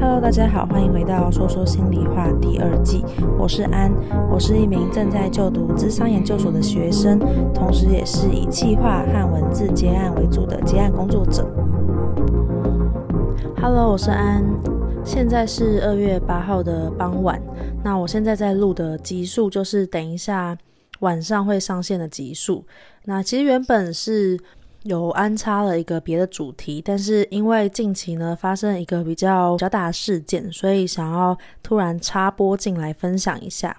Hello，大家好，欢迎回到说说心里话第二季。我是安，我是一名正在就读智商研究所的学生，同时也是以企划和文字接案为主的接案工作者。Hello，我是安，现在是二月八号的傍晚。那我现在在录的集数就是等一下晚上会上线的集数。那其实原本是。有安插了一个别的主题，但是因为近期呢发生一个比较比较大的事件，所以想要突然插播进来分享一下。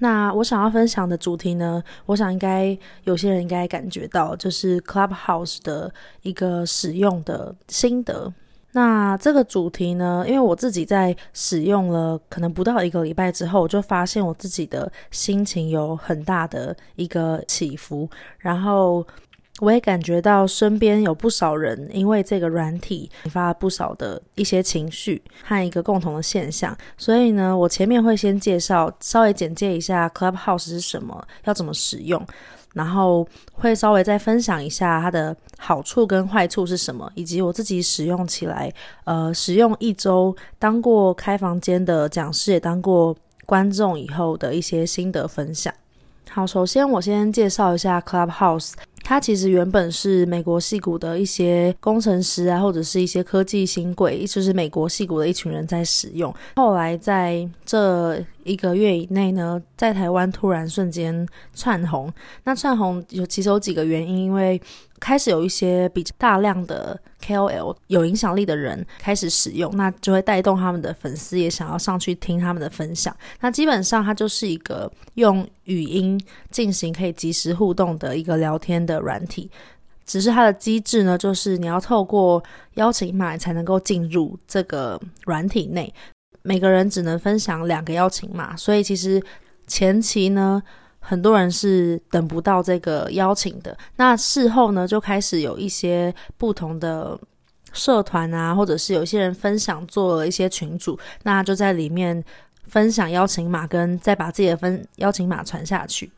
那我想要分享的主题呢，我想应该有些人应该感觉到，就是 Clubhouse 的一个使用的心得。那这个主题呢，因为我自己在使用了可能不到一个礼拜之后，我就发现我自己的心情有很大的一个起伏，然后。我也感觉到身边有不少人因为这个软体引发了不少的一些情绪和一个共同的现象，所以呢，我前面会先介绍，稍微简介一下 Clubhouse 是什么，要怎么使用，然后会稍微再分享一下它的好处跟坏处是什么，以及我自己使用起来，呃，使用一周当过开房间的讲师，也当过观众以后的一些心得分享。好，首先我先介绍一下 Clubhouse。它其实原本是美国戏谷的一些工程师啊，或者是一些科技新贵，就是美国戏谷的一群人在使用。后来在这一个月以内呢，在台湾突然瞬间窜红。那窜红有其实有几个原因，因为开始有一些比较大量的 KOL 有影响力的人开始使用，那就会带动他们的粉丝也想要上去听他们的分享。那基本上它就是一个用语音进行可以即时互动的一个聊天的软体，只是它的机制呢，就是你要透过邀请码才能够进入这个软体内，每个人只能分享两个邀请码，所以其实前期呢。很多人是等不到这个邀请的，那事后呢，就开始有一些不同的社团啊，或者是有些人分享做了一些群组，那就在里面分享邀请码，跟再把自己的分邀请码传下去。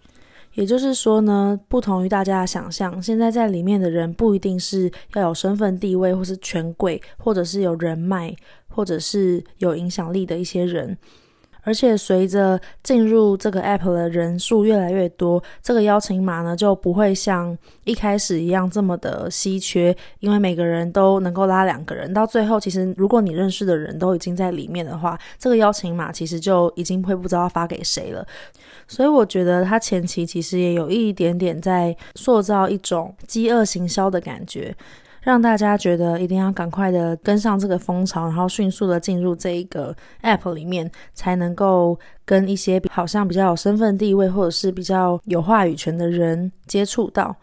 也就是说呢，不同于大家的想象，现在在里面的人不一定是要有身份地位，或是权贵，或者是有人脉，或者是有影响力的一些人。而且随着进入这个 app 的人数越来越多，这个邀请码呢就不会像一开始一样这么的稀缺，因为每个人都能够拉两个人。到最后，其实如果你认识的人都已经在里面的话，这个邀请码其实就已经会不知道发给谁了。所以我觉得他前期其实也有一点点在塑造一种饥饿行销的感觉。让大家觉得一定要赶快的跟上这个风潮，然后迅速的进入这一个 app 里面，才能够跟一些好像比较有身份地位或者是比较有话语权的人接触到。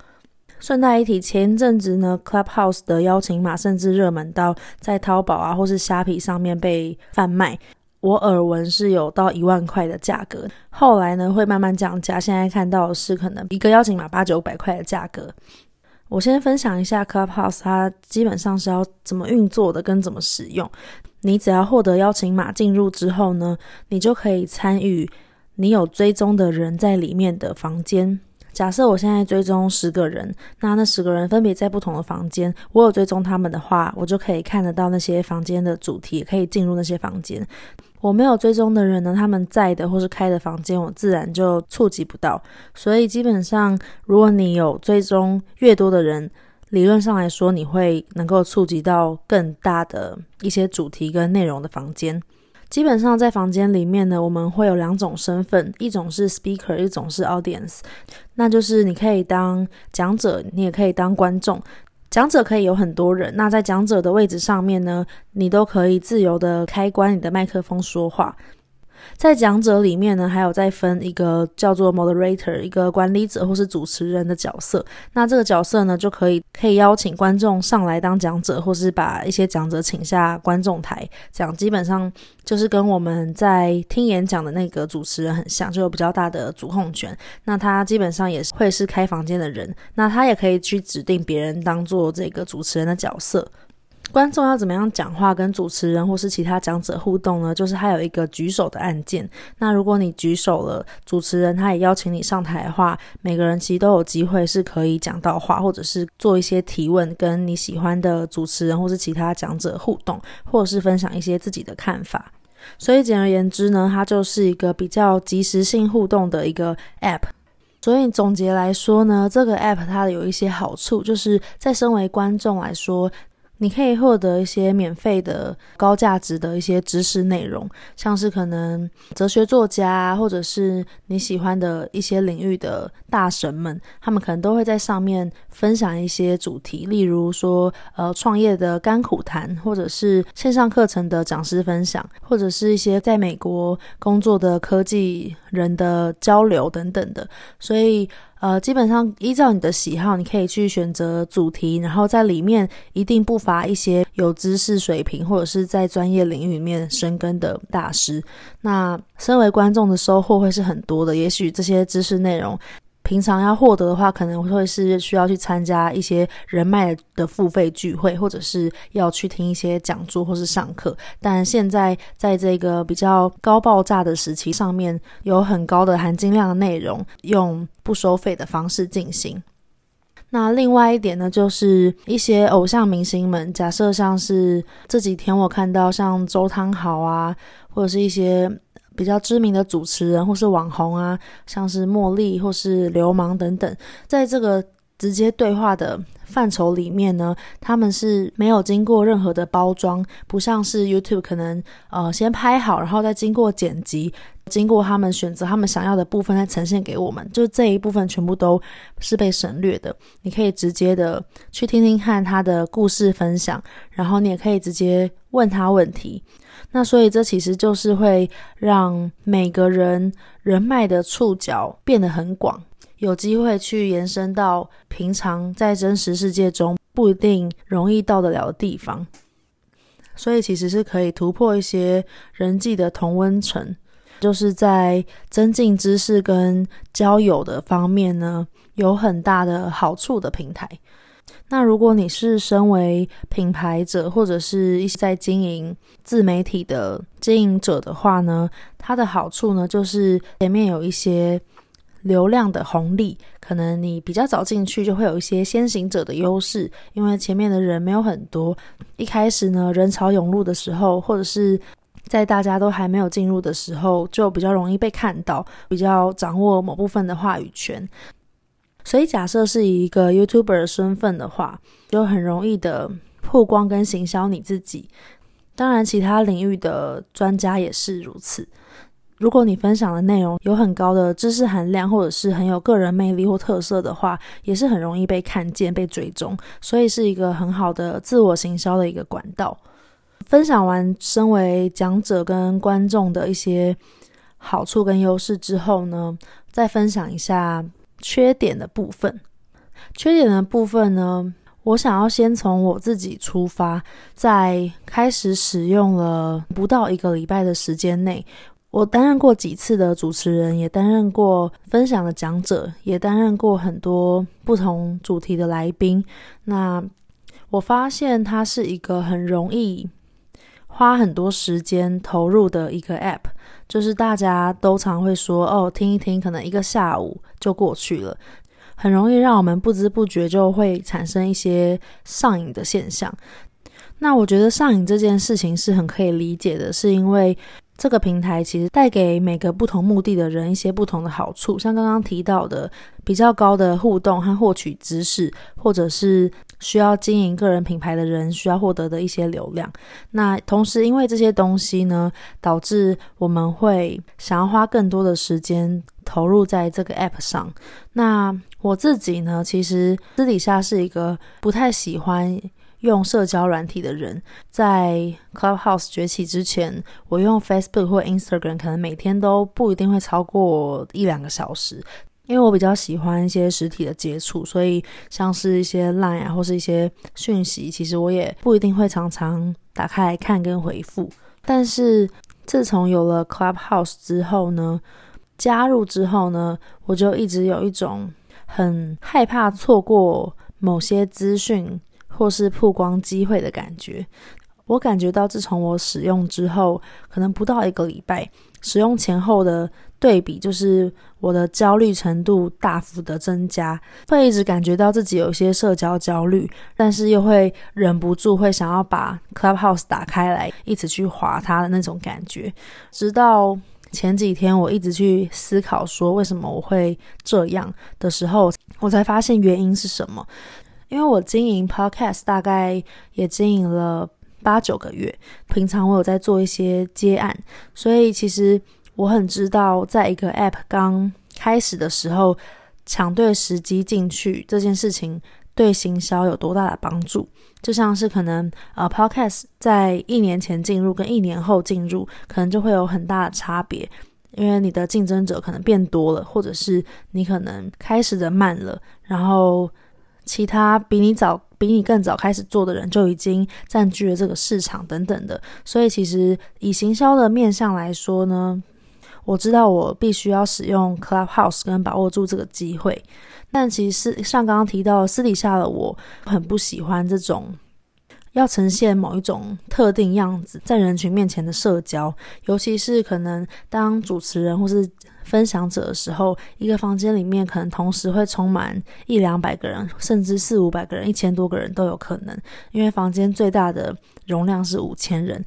顺带一提，前一阵子呢，Clubhouse 的邀请码甚至热门到在淘宝啊或是虾皮上面被贩卖，我耳闻是有到一万块的价格。后来呢，会慢慢降价，现在看到是可能一个邀请码八九百块的价格。我先分享一下 Clubhouse，它基本上是要怎么运作的，跟怎么使用。你只要获得邀请码进入之后呢，你就可以参与你有追踪的人在里面的房间。假设我现在追踪十个人，那那十个人分别在不同的房间，我有追踪他们的话，我就可以看得到那些房间的主题，可以进入那些房间。我没有追踪的人呢，他们在的或是开的房间，我自然就触及不到。所以基本上，如果你有追踪越多的人，理论上来说，你会能够触及到更大的一些主题跟内容的房间。基本上在房间里面呢，我们会有两种身份，一种是 speaker，一种是 audience。那就是你可以当讲者，你也可以当观众。讲者可以有很多人，那在讲者的位置上面呢，你都可以自由的开关你的麦克风说话。在讲者里面呢，还有再分一个叫做 moderator，一个管理者或是主持人的角色。那这个角色呢，就可以可以邀请观众上来当讲者，或是把一些讲者请下观众台。讲基本上就是跟我们在听演讲的那个主持人很像，就有比较大的主控权。那他基本上也是会是开房间的人，那他也可以去指定别人当做这个主持人的角色。观众要怎么样讲话跟主持人或是其他讲者互动呢？就是他有一个举手的按键。那如果你举手了，主持人他也邀请你上台的话，每个人其实都有机会是可以讲到话，或者是做一些提问，跟你喜欢的主持人或是其他讲者互动，或者是分享一些自己的看法。所以简而言之呢，它就是一个比较即时性互动的一个 App。所以总结来说呢，这个 App 它有一些好处，就是在身为观众来说。你可以获得一些免费的高价值的一些知识内容，像是可能哲学作家，或者是你喜欢的一些领域的大神们，他们可能都会在上面分享一些主题，例如说呃创业的甘苦谈，或者是线上课程的讲师分享，或者是一些在美国工作的科技人的交流等等的，所以。呃，基本上依照你的喜好，你可以去选择主题，然后在里面一定不乏一些有知识水平或者是在专业领域里面深耕的大师。那身为观众的收获会是很多的，也许这些知识内容。平常要获得的话，可能会是需要去参加一些人脉的付费聚会，或者是要去听一些讲座或是上课。但现在在这个比较高爆炸的时期上面，有很高的含金量的内容，用不收费的方式进行。那另外一点呢，就是一些偶像明星们，假设像是这几天我看到像周汤豪啊，或者是一些。比较知名的主持人或是网红啊，像是茉莉或是流氓等等，在这个直接对话的范畴里面呢，他们是没有经过任何的包装，不像是 YouTube 可能呃先拍好，然后再经过剪辑，经过他们选择他们想要的部分再呈现给我们，就这一部分全部都是被省略的。你可以直接的去听听看他的故事分享，然后你也可以直接问他问题。那所以这其实就是会让每个人人脉的触角变得很广，有机会去延伸到平常在真实世界中不一定容易到得了的地方。所以其实是可以突破一些人际的同温层，就是在增进知识跟交友的方面呢，有很大的好处的平台。那如果你是身为品牌者，或者是一些在经营自媒体的经营者的话呢，它的好处呢，就是前面有一些流量的红利，可能你比较早进去就会有一些先行者的优势，因为前面的人没有很多，一开始呢，人潮涌入的时候，或者是在大家都还没有进入的时候，就比较容易被看到，比较掌握某部分的话语权。所以，假设是以一个 YouTuber 的身份的话，就很容易的曝光跟行销你自己。当然，其他领域的专家也是如此。如果你分享的内容有很高的知识含量，或者是很有个人魅力或特色的话，也是很容易被看见、被追踪。所以，是一个很好的自我行销的一个管道。分享完身为讲者跟观众的一些好处跟优势之后呢，再分享一下。缺点的部分，缺点的部分呢，我想要先从我自己出发，在开始使用了不到一个礼拜的时间内，我担任过几次的主持人，也担任过分享的讲者，也担任过很多不同主题的来宾。那我发现它是一个很容易花很多时间投入的一个 App。就是大家都常会说哦，听一听，可能一个下午就过去了，很容易让我们不知不觉就会产生一些上瘾的现象。那我觉得上瘾这件事情是很可以理解的，是因为这个平台其实带给每个不同目的的人一些不同的好处，像刚刚提到的比较高的互动和获取知识，或者是。需要经营个人品牌的人需要获得的一些流量，那同时因为这些东西呢，导致我们会想要花更多的时间投入在这个 app 上。那我自己呢，其实私底下是一个不太喜欢用社交软体的人。在 Clubhouse 崛起之前，我用 Facebook 或 Instagram，可能每天都不一定会超过一两个小时。因为我比较喜欢一些实体的接触，所以像是一些 Line 啊，或是一些讯息，其实我也不一定会常常打开来看跟回复。但是自从有了 Clubhouse 之后呢，加入之后呢，我就一直有一种很害怕错过某些资讯或是曝光机会的感觉。我感觉到，自从我使用之后，可能不到一个礼拜，使用前后的对比，就是我的焦虑程度大幅的增加，会一直感觉到自己有一些社交焦虑，但是又会忍不住会想要把 Clubhouse 打开来，一直去划它的那种感觉。直到前几天，我一直去思考说为什么我会这样的时候，我才发现原因是什么。因为我经营 Podcast 大概也经营了。八九个月，平常我有在做一些接案，所以其实我很知道，在一个 App 刚开始的时候，抢对时机进去这件事情对行销有多大的帮助。就像是可能呃 Podcast 在一年前进入跟一年后进入，可能就会有很大的差别，因为你的竞争者可能变多了，或者是你可能开始的慢了，然后其他比你早。比你更早开始做的人就已经占据了这个市场等等的，所以其实以行销的面向来说呢，我知道我必须要使用 Clubhouse 跟把握住这个机会，但其实像刚刚提到私底下的我很不喜欢这种要呈现某一种特定样子在人群面前的社交，尤其是可能当主持人或是。分享者的时候，一个房间里面可能同时会充满一两百个人，甚至四五百个人、一千多个人都有可能。因为房间最大的容量是五千人，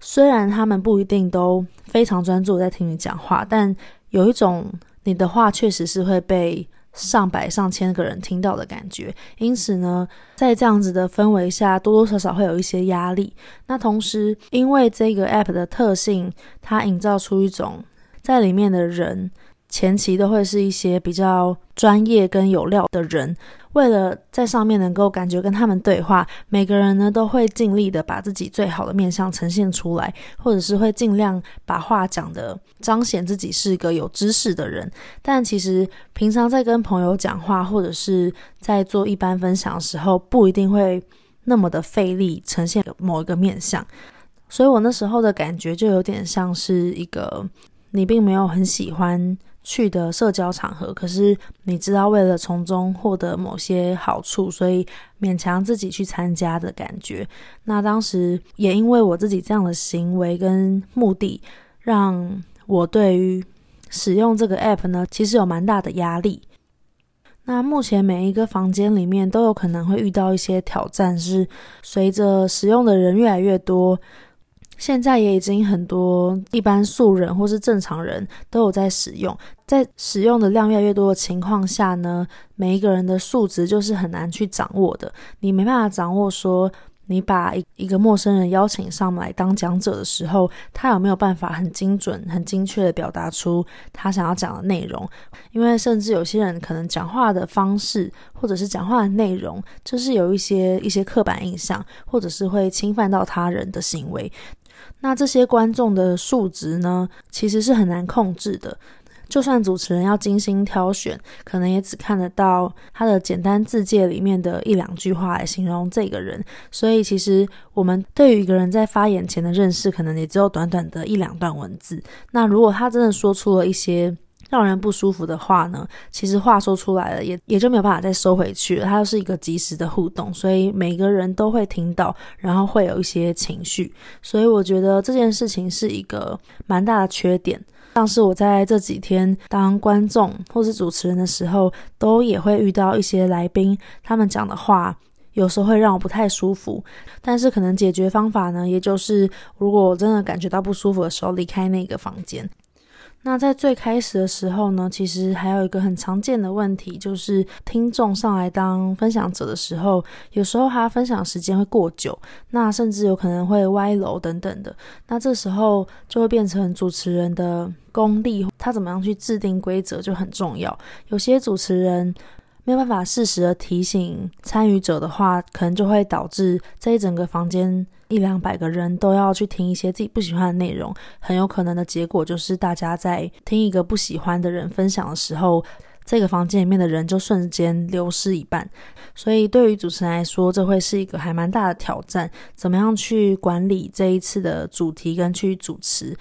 虽然他们不一定都非常专注在听你讲话，但有一种你的话确实是会被上百上千个人听到的感觉。因此呢，在这样子的氛围下，多多少少会有一些压力。那同时，因为这个 app 的特性，它营造出一种。在里面的人前期都会是一些比较专业跟有料的人，为了在上面能够感觉跟他们对话，每个人呢都会尽力的把自己最好的面相呈现出来，或者是会尽量把话讲的彰显自己是一个有知识的人。但其实平常在跟朋友讲话，或者是在做一般分享的时候，不一定会那么的费力呈现某一个面相。所以我那时候的感觉就有点像是一个。你并没有很喜欢去的社交场合，可是你知道为了从中获得某些好处，所以勉强自己去参加的感觉。那当时也因为我自己这样的行为跟目的，让我对于使用这个 app 呢，其实有蛮大的压力。那目前每一个房间里面都有可能会遇到一些挑战，是随着使用的人越来越多。现在也已经很多一般素人或是正常人都有在使用，在使用的量越来越多的情况下呢，每一个人的素质就是很难去掌握的。你没办法掌握说，你把一一个陌生人邀请上来当讲者的时候，他有没有办法很精准、很精确地表达出他想要讲的内容？因为甚至有些人可能讲话的方式或者是讲话的内容，就是有一些一些刻板印象，或者是会侵犯到他人的行为。那这些观众的数值呢，其实是很难控制的。就算主持人要精心挑选，可能也只看得到他的简单字介里面的一两句话来形容这个人。所以，其实我们对于一个人在发言前的认识，可能也只有短短的一两段文字。那如果他真的说出了一些让人不舒服的话呢，其实话说出来了，也也就没有办法再收回去了。它就是一个即时的互动，所以每个人都会听到，然后会有一些情绪。所以我觉得这件事情是一个蛮大的缺点。像是我在这几天当观众或是主持人的时候，都也会遇到一些来宾，他们讲的话有时候会让我不太舒服。但是可能解决方法呢，也就是如果我真的感觉到不舒服的时候，离开那个房间。那在最开始的时候呢，其实还有一个很常见的问题，就是听众上来当分享者的时候，有时候他分享时间会过久，那甚至有可能会歪楼等等的。那这时候就会变成主持人的功力，他怎么样去制定规则就很重要。有些主持人没有办法适时的提醒参与者的话，可能就会导致这一整个房间。一两百个人都要去听一些自己不喜欢的内容，很有可能的结果就是大家在听一个不喜欢的人分享的时候，这个房间里面的人就瞬间流失一半。所以对于主持人来说，这会是一个还蛮大的挑战。怎么样去管理这一次的主题跟去主持？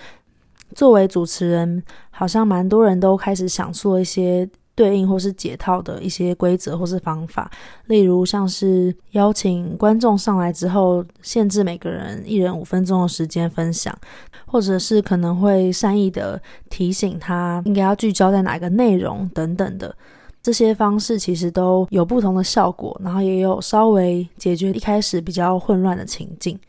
作为主持人，好像蛮多人都开始想出了一些。对应或是解套的一些规则或是方法，例如像是邀请观众上来之后，限制每个人一人五分钟的时间分享，或者是可能会善意的提醒他应该要聚焦在哪个内容等等的。这些方式其实都有不同的效果，然后也有稍微解决一开始比较混乱的情境。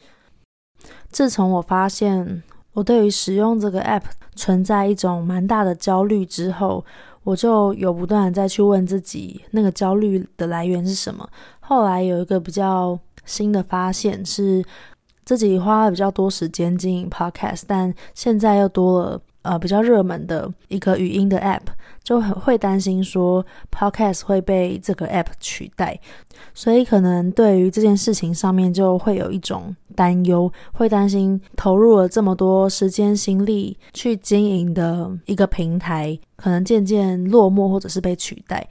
自从我发现我对于使用这个 app 存在一种蛮大的焦虑之后，我就有不断再去问自己，那个焦虑的来源是什么。后来有一个比较新的发现是，自己花了比较多时间经营 podcast，但现在又多了。呃，比较热门的一个语音的 App，就很会担心说 Podcast 会被这个 App 取代，所以可能对于这件事情上面就会有一种担忧，会担心投入了这么多时间心力去经营的一个平台，可能渐渐落寞或者是被取代。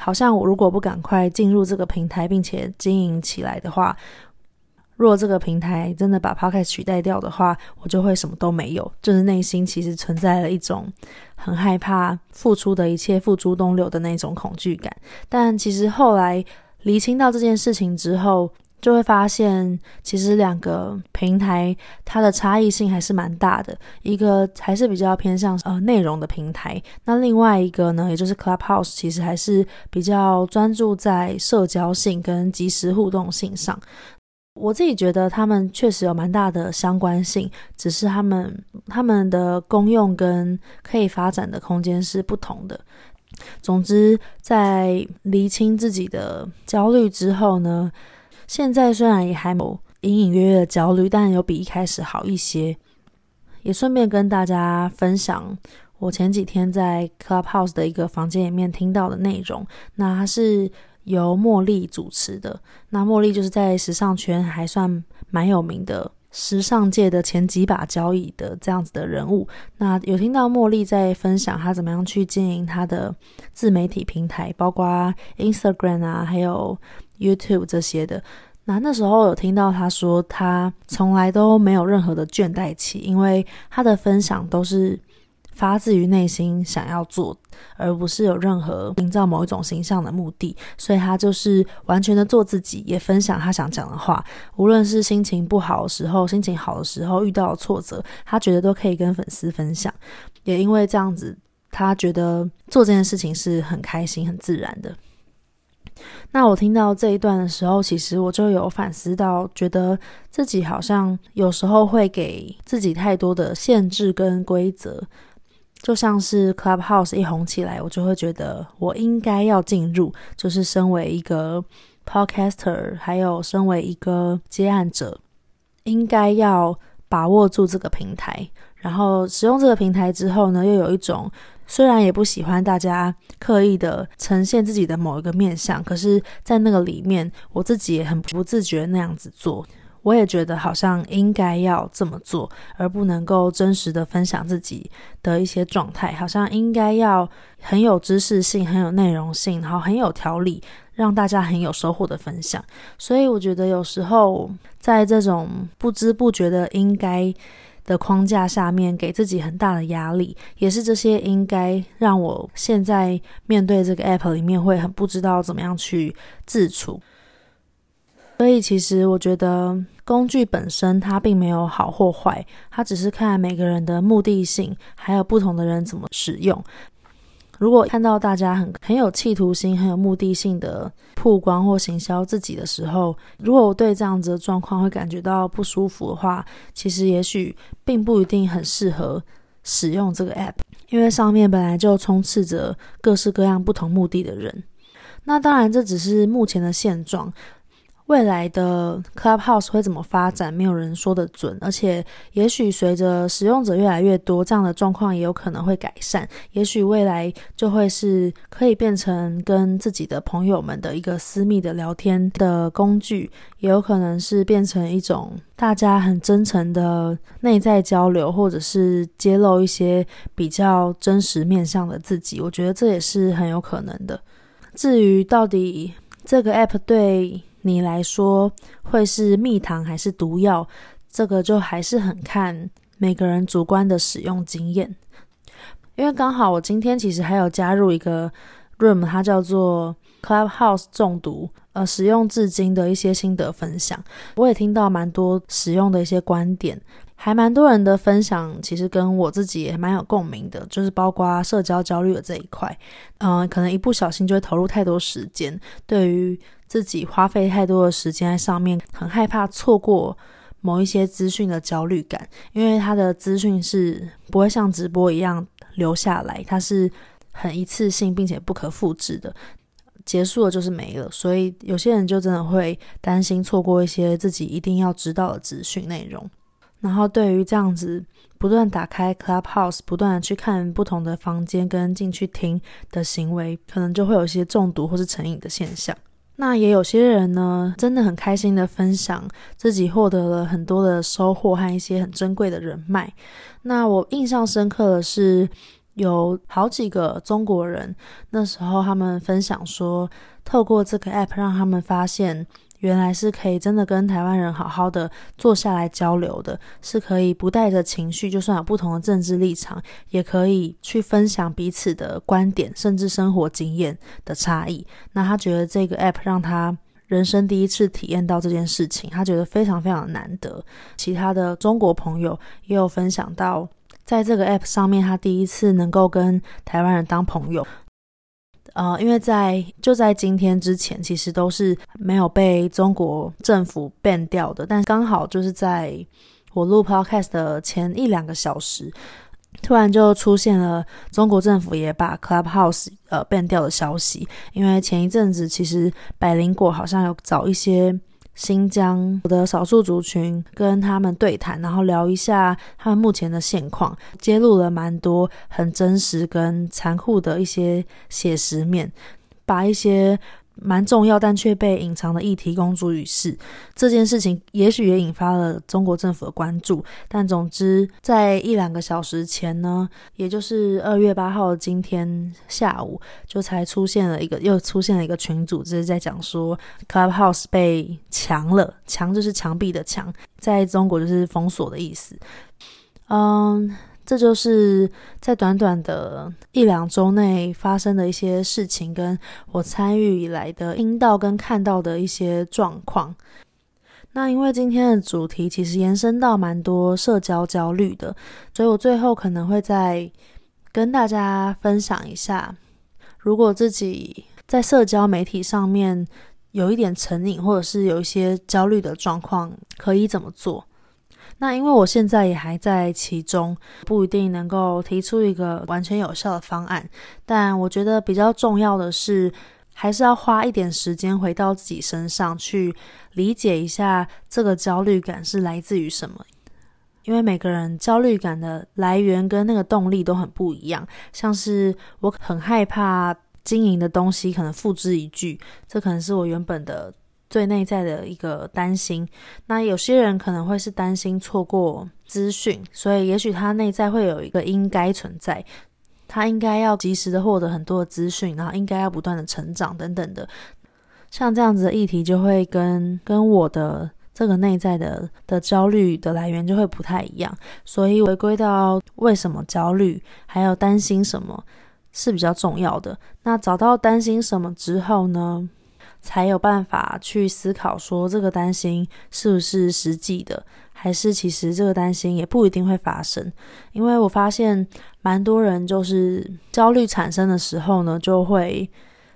好像我如果不赶快进入这个平台，并且经营起来的话。若这个平台真的把 Podcast 取代掉的话，我就会什么都没有。就是内心其实存在了一种很害怕付出的一切付诸东流的那种恐惧感。但其实后来厘清到这件事情之后，就会发现其实两个平台它的差异性还是蛮大的。一个还是比较偏向呃内容的平台，那另外一个呢，也就是 Clubhouse，其实还是比较专注在社交性跟即时互动性上。我自己觉得他们确实有蛮大的相关性，只是他们他们的功用跟可以发展的空间是不同的。总之，在厘清自己的焦虑之后呢，现在虽然也还有隐隐约约的焦虑，但有比一开始好一些。也顺便跟大家分享我前几天在 Clubhouse 的一个房间里面听到的内容，那它是。由茉莉主持的，那茉莉就是在时尚圈还算蛮有名的，时尚界的前几把交椅的这样子的人物。那有听到茉莉在分享她怎么样去经营她的自媒体平台，包括 Instagram 啊，还有 YouTube 这些的。那那时候有听到她说，她从来都没有任何的倦怠期，因为她的分享都是。发自于内心想要做，而不是有任何营造某一种形象的目的，所以他就是完全的做自己，也分享他想讲的话。无论是心情不好的时候，心情好的时候，遇到挫折，他觉得都可以跟粉丝分享。也因为这样子，他觉得做这件事情是很开心、很自然的。那我听到这一段的时候，其实我就有反思到，觉得自己好像有时候会给自己太多的限制跟规则。就像是 Clubhouse 一红起来，我就会觉得我应该要进入，就是身为一个 Podcaster，还有身为一个接案者，应该要把握住这个平台。然后使用这个平台之后呢，又有一种虽然也不喜欢大家刻意的呈现自己的某一个面向，可是在那个里面，我自己也很不自觉那样子做。我也觉得好像应该要这么做，而不能够真实的分享自己的一些状态，好像应该要很有知识性、很有内容性，然后很有条理，让大家很有收获的分享。所以我觉得有时候在这种不知不觉的应该的框架下面，给自己很大的压力，也是这些应该让我现在面对这个 app 里面会很不知道怎么样去自处。所以其实我觉得。工具本身它并没有好或坏，它只是看每个人的目的性，还有不同的人怎么使用。如果看到大家很很有企图心、很有目的性的曝光或行销自己的时候，如果我对这样子的状况会感觉到不舒服的话，其实也许并不一定很适合使用这个 app，因为上面本来就充斥着各式各样不同目的的人。那当然，这只是目前的现状。未来的 Clubhouse 会怎么发展，没有人说得准。而且，也许随着使用者越来越多，这样的状况也有可能会改善。也许未来就会是可以变成跟自己的朋友们的一个私密的聊天的工具，也有可能是变成一种大家很真诚的内在交流，或者是揭露一些比较真实面向的自己。我觉得这也是很有可能的。至于到底这个 App 对你来说会是蜜糖还是毒药？这个就还是很看每个人主观的使用经验。因为刚好我今天其实还有加入一个 Room，它叫做 Clubhouse 中毒，呃，使用至今的一些心得分享。我也听到蛮多使用的一些观点，还蛮多人的分享，其实跟我自己也蛮有共鸣的，就是包括社交焦虑的这一块。嗯、可能一不小心就会投入太多时间，对于自己花费太多的时间在上面，很害怕错过某一些资讯的焦虑感，因为它的资讯是不会像直播一样留下来，它是很一次性并且不可复制的，结束了就是没了。所以有些人就真的会担心错过一些自己一定要知道的资讯内容。然后对于这样子不断打开 Clubhouse，不断的去看不同的房间跟进去听的行为，可能就会有一些中毒或是成瘾的现象。那也有些人呢，真的很开心的分享自己获得了很多的收获和一些很珍贵的人脉。那我印象深刻的是，有好几个中国人，那时候他们分享说，透过这个 app 让他们发现。原来是可以真的跟台湾人好好的坐下来交流的，是可以不带着情绪，就算有不同的政治立场，也可以去分享彼此的观点，甚至生活经验的差异。那他觉得这个 app 让他人生第一次体验到这件事情，他觉得非常非常难得。其他的中国朋友也有分享到，在这个 app 上面，他第一次能够跟台湾人当朋友。呃，因为在就在今天之前，其实都是没有被中国政府 ban 掉的。但刚好就是在我录 podcast 的前一两个小时，突然就出现了中国政府也把 Clubhouse 呃 ban 掉的消息。因为前一阵子，其实百灵果好像有找一些。新疆的少数族群跟他们对谈，然后聊一下他们目前的现况，揭露了蛮多很真实跟残酷的一些写实面，把一些。蛮重要但却被隐藏的议题公诸于世，这件事情也许也引发了中国政府的关注。但总之，在一两个小时前呢，也就是二月八号今天下午，就才出现了一个又出现了一个群组，就是在讲说 Clubhouse 被墙了，墙就是墙壁的墙，在中国就是封锁的意思。嗯。这就是在短短的一两周内发生的一些事情，跟我参与以来的听到跟看到的一些状况。那因为今天的主题其实延伸到蛮多社交焦虑的，所以我最后可能会再跟大家分享一下，如果自己在社交媒体上面有一点成瘾，或者是有一些焦虑的状况，可以怎么做。那因为我现在也还在其中，不一定能够提出一个完全有效的方案。但我觉得比较重要的是，还是要花一点时间回到自己身上去理解一下这个焦虑感是来自于什么。因为每个人焦虑感的来源跟那个动力都很不一样。像是我很害怕经营的东西可能付之一炬，这可能是我原本的。最内在的一个担心，那有些人可能会是担心错过资讯，所以也许他内在会有一个应该存在，他应该要及时的获得很多的资讯，然后应该要不断的成长等等的，像这样子的议题就会跟跟我的这个内在的的焦虑的来源就会不太一样，所以回归到为什么焦虑，还有担心什么是比较重要的。那找到担心什么之后呢，才有办法去思考，说这个担心是不是实际的，还是其实这个担心也不一定会发生。因为我发现蛮多人就是焦虑产生的时候呢，就会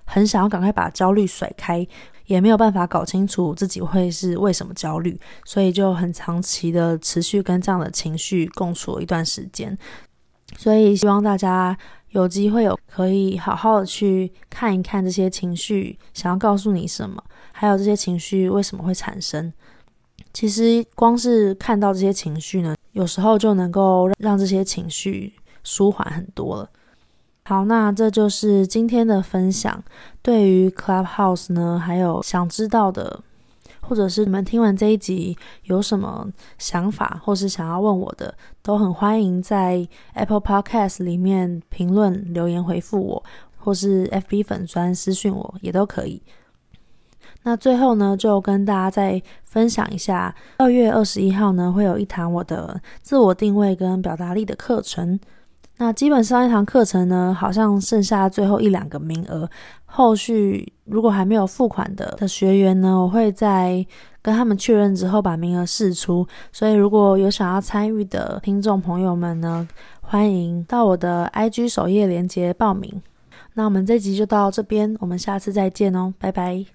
很想要赶快把焦虑甩开，也没有办法搞清楚自己会是为什么焦虑，所以就很长期的持续跟这样的情绪共处一段时间。所以希望大家。有机会有可以好好的去看一看这些情绪想要告诉你什么，还有这些情绪为什么会产生。其实光是看到这些情绪呢，有时候就能够让这些情绪舒缓很多了。好，那这就是今天的分享。对于 Clubhouse 呢，还有想知道的。或者是你们听完这一集有什么想法，或是想要问我的，都很欢迎在 Apple Podcast 里面评论留言回复我，或是 FB 粉专私讯我也都可以。那最后呢，就跟大家再分享一下，二月二十一号呢会有一堂我的自我定位跟表达力的课程。那基本上一堂课程呢，好像剩下最后一两个名额。后续如果还没有付款的的学员呢，我会在跟他们确认之后把名额释出。所以如果有想要参与的听众朋友们呢，欢迎到我的 IG 首页链接报名。那我们这集就到这边，我们下次再见哦，拜拜。